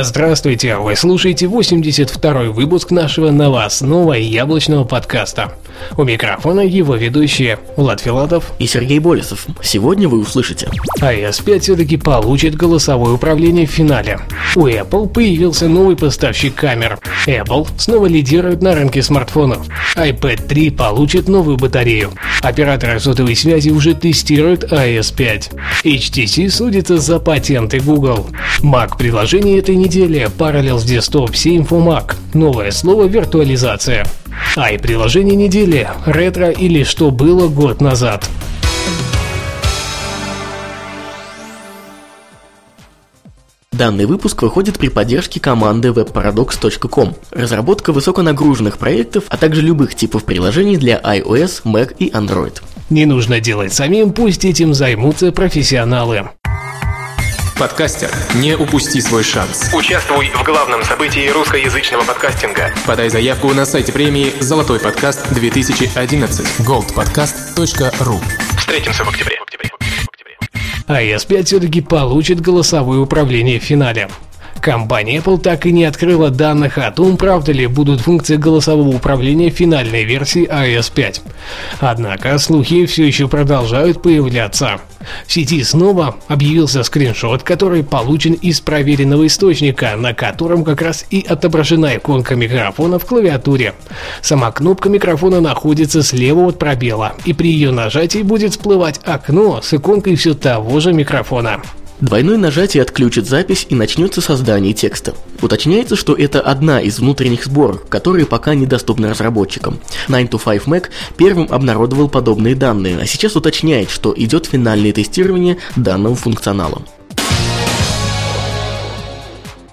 Здравствуйте, вы слушаете 82-й выпуск нашего новостного яблочного подкаста. У микрофона его ведущие Влад Филатов и Сергей Болесов. Сегодня вы услышите. iOS 5 все-таки получит голосовое управление в финале. У Apple появился новый поставщик камер. Apple снова лидирует на рынке смартфонов. iPad 3 получит новую батарею. Операторы сотовой связи уже тестируют iOS 5. HTC судится за патенты Google. Mac приложение этой недели Parallels Desktop 7 for Mac. Новое слово виртуализация. А и приложение недели – ретро или что было год назад. Данный выпуск выходит при поддержке команды webparadox.com. Разработка высоконагруженных проектов, а также любых типов приложений для iOS, Mac и Android. Не нужно делать самим, пусть этим займутся профессионалы. Подкастер, не упусти свой шанс. Участвуй в главном событии русскоязычного подкастинга. Подай заявку на сайте премии «Золотой подкаст 2011» goldpodcast.ru Встретимся в октябре. iOS 5 все-таки получит голосовое управление в финале. Компания Apple так и не открыла данных о том, правда ли будут функции голосового управления финальной версии iOS 5. Однако слухи все еще продолжают появляться. В сети снова объявился скриншот, который получен из проверенного источника, на котором как раз и отображена иконка микрофона в клавиатуре. Сама кнопка микрофона находится слева от пробела, и при ее нажатии будет всплывать окно с иконкой все того же микрофона. Двойное нажатие отключит запись и начнется создание текста. Уточняется, что это одна из внутренних сборок, которые пока недоступны разработчикам. 9 to 5 Mac первым обнародовал подобные данные, а сейчас уточняет, что идет финальное тестирование данного функционала.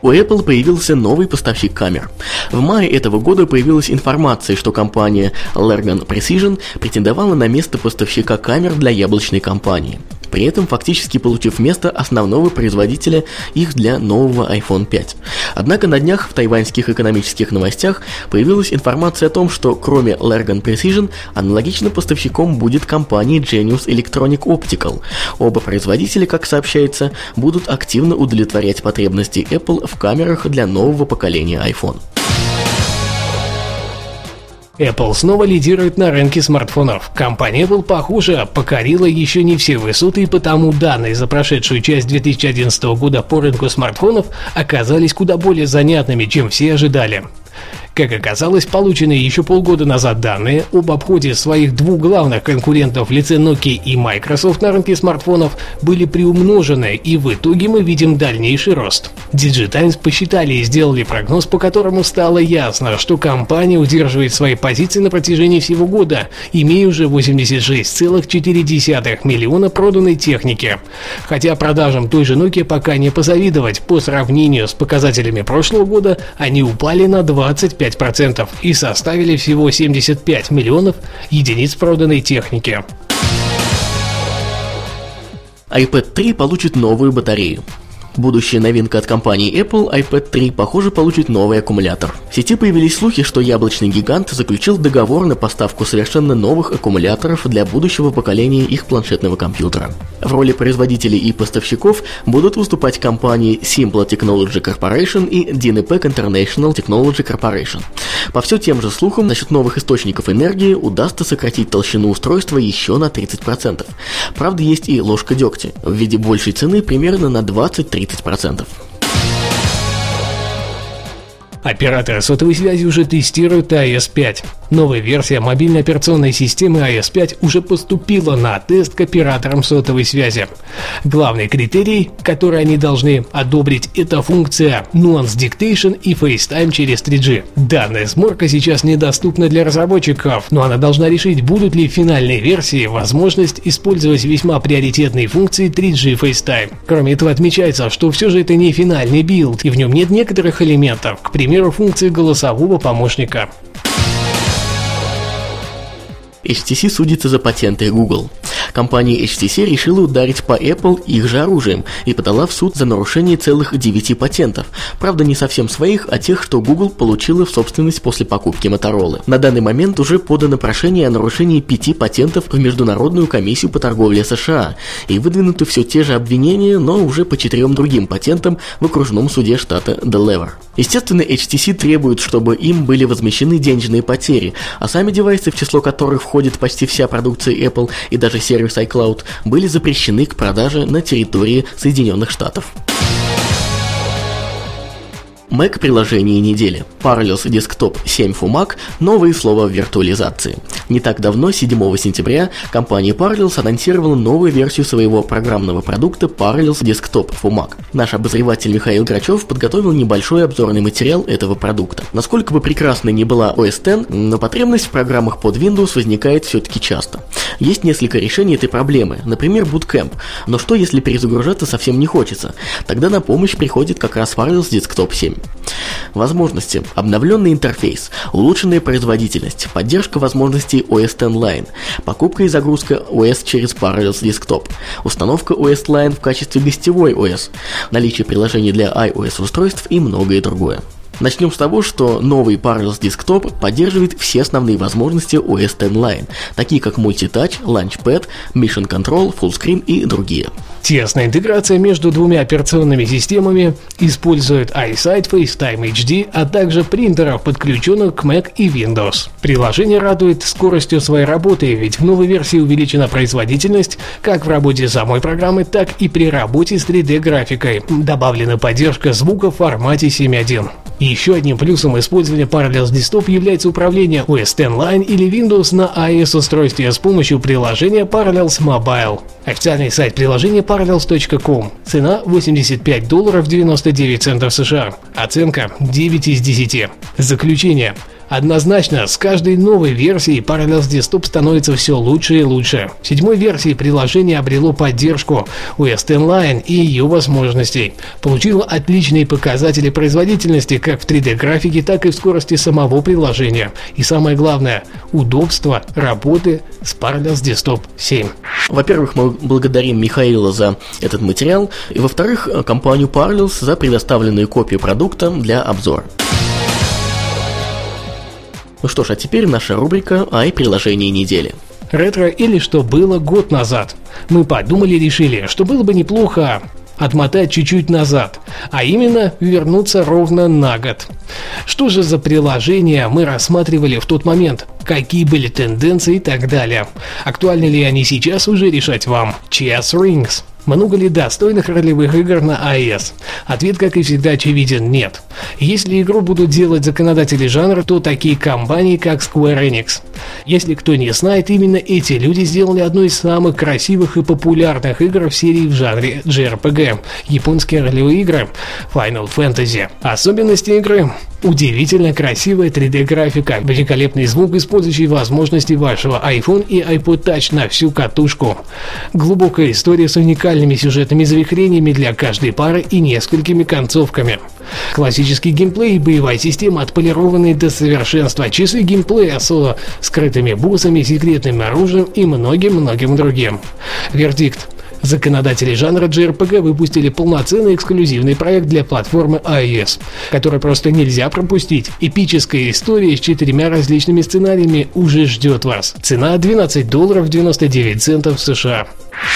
У Apple появился новый поставщик камер. В мае этого года появилась информация, что компания Lergan Precision претендовала на место поставщика камер для яблочной компании при этом фактически получив место основного производителя их для нового iPhone 5. Однако на днях в тайваньских экономических новостях появилась информация о том, что кроме Lergan Precision, аналогичным поставщиком будет компания Genius Electronic Optical. Оба производителя, как сообщается, будут активно удовлетворять потребности Apple в камерах для нового поколения iPhone. Apple снова лидирует на рынке смартфонов. Компания Apple, похоже, покорила еще не все высоты, и потому данные за прошедшую часть 2011 года по рынку смартфонов оказались куда более занятными, чем все ожидали. Как оказалось, полученные еще полгода назад данные об обходе своих двух главных конкурентов в лице Nokia и Microsoft на рынке смартфонов были приумножены, и в итоге мы видим дальнейший рост. Digitimes посчитали и сделали прогноз, по которому стало ясно, что компания удерживает свои позиции на протяжении всего года, имея уже 86,4 миллиона проданной техники. Хотя продажам той же Nokia пока не позавидовать, по сравнению с показателями прошлого года они упали на 25 25% и составили всего 75 миллионов единиц проданной техники. iPad 3 получит новую батарею. Будущая новинка от компании Apple iPad 3, похоже, получит новый аккумулятор. В сети появились слухи, что яблочный гигант заключил договор на поставку совершенно новых аккумуляторов для будущего поколения их планшетного компьютера. В роли производителей и поставщиков будут выступать компании Simple Technology Corporation и Dynapec International Technology Corporation. По все тем же слухам, насчет новых источников энергии удастся сократить толщину устройства еще на 30%. Правда, есть и ложка дегтя в виде большей цены примерно на 23 30%. Операторы сотовой связи уже тестируют iOS 5. Новая версия мобильной операционной системы iOS 5 уже поступила на тест к операторам сотовой связи. Главный критерий, который они должны одобрить, это функция Nuance Dictation и FaceTime через 3G. Данная сборка сейчас недоступна для разработчиков, но она должна решить, будут ли в финальной версии возможность использовать весьма приоритетные функции 3G FaceTime. Кроме этого отмечается, что все же это не финальный build, и в нем нет некоторых элементов, к примеру функции голосового помощника. HTC судится за патенты Google. Компания HTC решила ударить по Apple их же оружием и подала в суд за нарушение целых 9 патентов. Правда, не совсем своих, а тех, что Google получила в собственность после покупки Motorola. На данный момент уже подано прошение о нарушении 5 патентов в Международную комиссию по торговле США и выдвинуты все те же обвинения, но уже по четырем другим патентам в окружном суде штата Делавер. Естественно, HTC требует, чтобы им были возмещены денежные потери, а сами девайсы, в число которых входит почти вся продукция Apple и даже сервис iCloud, были запрещены к продаже на территории Соединенных Штатов. Mac-приложение недели. Parallels Desktop 7 for Mac – новые слова в виртуализации. Не так давно, 7 сентября, компания Parallels анонсировала новую версию своего программного продукта Parallels Desktop for Mac. Наш обозреватель Михаил Грачев подготовил небольшой обзорный материал этого продукта. Насколько бы прекрасной ни была OS X, но потребность в программах под Windows возникает все-таки часто. Есть несколько решений этой проблемы, например, Bootcamp. Но что если перезагружаться совсем не хочется? Тогда на помощь приходит как раз Parallels Desktop 7. Возможности. Обновленный интерфейс, улучшенная производительность, поддержка возможностей OS X Line, покупка и загрузка OS через Parallels Desktop, установка OS Line в качестве гостевой OS, наличие приложений для iOS устройств и многое другое. Начнем с того, что новый Parallels Desktop поддерживает все основные возможности OS X Line, такие как Multitouch, Launchpad, Mission Control, Fullscreen и другие. Тесная интеграция между двумя операционными системами использует iSight, FaceTime HD, а также принтеров, подключенных к Mac и Windows. Приложение радует скоростью своей работы, ведь в новой версии увеличена производительность как в работе самой программы, так и при работе с 3D-графикой. Добавлена поддержка звука в формате 7.1. Еще одним плюсом использования Parallels Desktop является управление OS X Line или Windows на iOS-устройстве с помощью приложения Parallels Mobile. Официальный сайт приложения parallels.com. Цена 85 долларов 99 центов США. Оценка 9 из 10. Заключение. Однозначно, с каждой новой версией Parallels Desktop становится все лучше и лучше. В седьмой версии приложение обрело поддержку OS Line и ее возможностей. Получило отличные показатели производительности как в 3D-графике, так и в скорости самого приложения. И самое главное, удобство работы с Parallels Desktop 7. Во-первых, мы благодарим Михаила за этот материал, и во-вторых, компанию Parallels за предоставленную копию продукта для обзора. Ну что ж, а теперь наша рубрика «Ай-приложение недели». Ретро или что было год назад. Мы подумали и решили, что было бы неплохо отмотать чуть-чуть назад, а именно вернуться ровно на год. Что же за приложения мы рассматривали в тот момент? Какие были тенденции и так далее? Актуальны ли они сейчас уже решать вам? Chess Rings. Много ли достойных ролевых игр на iOS? Ответ, как и всегда, очевиден – нет. Если игру будут делать законодатели жанра, то такие компании, как Square Enix. Если кто не знает, именно эти люди сделали одну из самых красивых и популярных игр в серии в жанре JRPG – японские ролевые игры Final Fantasy. Особенности игры Удивительно красивая 3D-графика, великолепный звук, использующий возможности вашего iPhone и iPod Touch на всю катушку. Глубокая история с уникальными сюжетными завихрениями для каждой пары и несколькими концовками. Классический геймплей и боевая система отполированы до совершенства, часы геймплея с скрытыми боссами, секретным оружием и многим-многим другим. Вердикт. Законодатели жанра JRPG выпустили полноценный эксклюзивный проект для платформы iOS, который просто нельзя пропустить. Эпическая история с четырьмя различными сценариями уже ждет вас. Цена 12 долларов 99 центов США.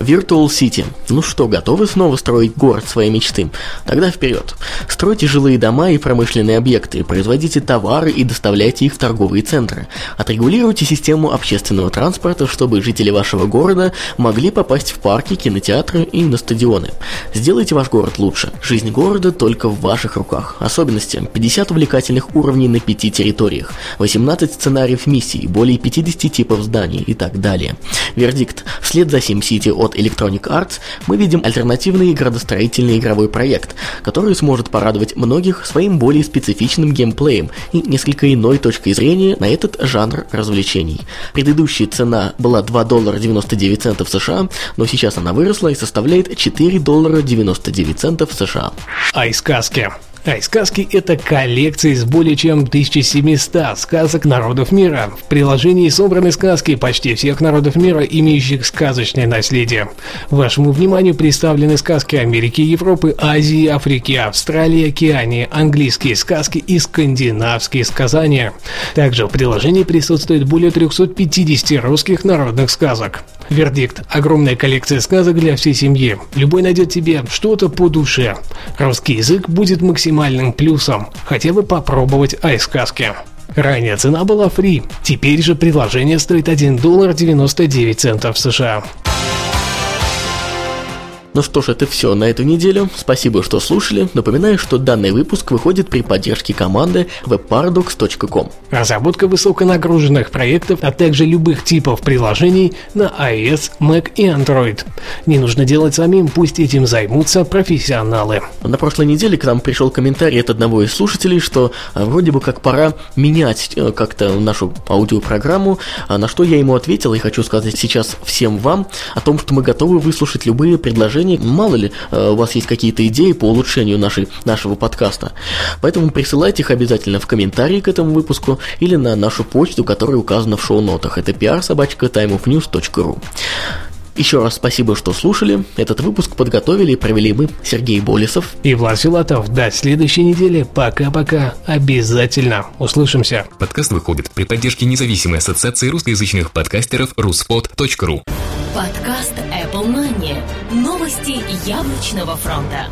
Virtual City. Ну что, готовы снова строить город своей мечты? Тогда вперед. Стройте жилые дома и промышленные объекты, производите товары и доставляйте их в торговые центры. Отрегулируйте систему общественного транспорта, чтобы жители вашего города могли попасть в парки, кинотеатры и на стадионы. Сделайте ваш город лучше. Жизнь города только в ваших руках. Особенности. 50 увлекательных уровней на 5 территориях, 18 сценариев миссий, более 50 типов зданий и так далее. Вердикт. Вслед за SimCity от Electronic Arts мы видим альтернативный градостроительный игровой проект, который сможет порадовать многих своим более специфичным геймплеем и несколько иной точкой зрения на этот жанр развлечений. Предыдущая цена была 2 доллара 99 центов США, но сейчас она выросла и составляет 4 доллара 99 центов США. Ай сказки. Ай-сказки – это коллекция из более чем 1700 сказок народов мира. В приложении собраны сказки почти всех народов мира, имеющих сказочное наследие. Вашему вниманию представлены сказки Америки, Европы, Азии, Африки, Австралии, Океании, английские сказки и скандинавские сказания. Также в приложении присутствует более 350 русских народных сказок. Вердикт – огромная коллекция сказок для всей семьи. Любой найдет тебе что-то по душе. Русский язык будет максимальным плюсом. Хотя бы попробовать ай-сказки. Ранее цена была фри, теперь же приложение стоит 1 доллар 99 центов США. Ну что ж, это все на эту неделю. Спасибо, что слушали. Напоминаю, что данный выпуск выходит при поддержке команды webparadox.com. Разработка высоконагруженных проектов, а также любых типов приложений на iOS, Mac и Android. Не нужно делать самим, пусть этим займутся профессионалы. На прошлой неделе к нам пришел комментарий от одного из слушателей, что а, вроде бы как пора менять э, как-то нашу аудиопрограмму, а на что я ему ответил и хочу сказать сейчас всем вам о том, что мы готовы выслушать любые предложения приложений. Мало ли, э, у вас есть какие-то идеи по улучшению нашей, нашего подкаста. Поэтому присылайте их обязательно в комментарии к этому выпуску или на нашу почту, которая указана в шоу-нотах. Это pr-timeofnews.ru еще раз спасибо, что слушали. Этот выпуск подготовили и провели мы, Сергей Болесов и Влад Филатов. До следующей недели. Пока-пока. Обязательно. Услышимся. Подкаст выходит при поддержке независимой ассоциации русскоязычных подкастеров ruspod.ru Подкаст Apple Money. Новости яблочного фронта.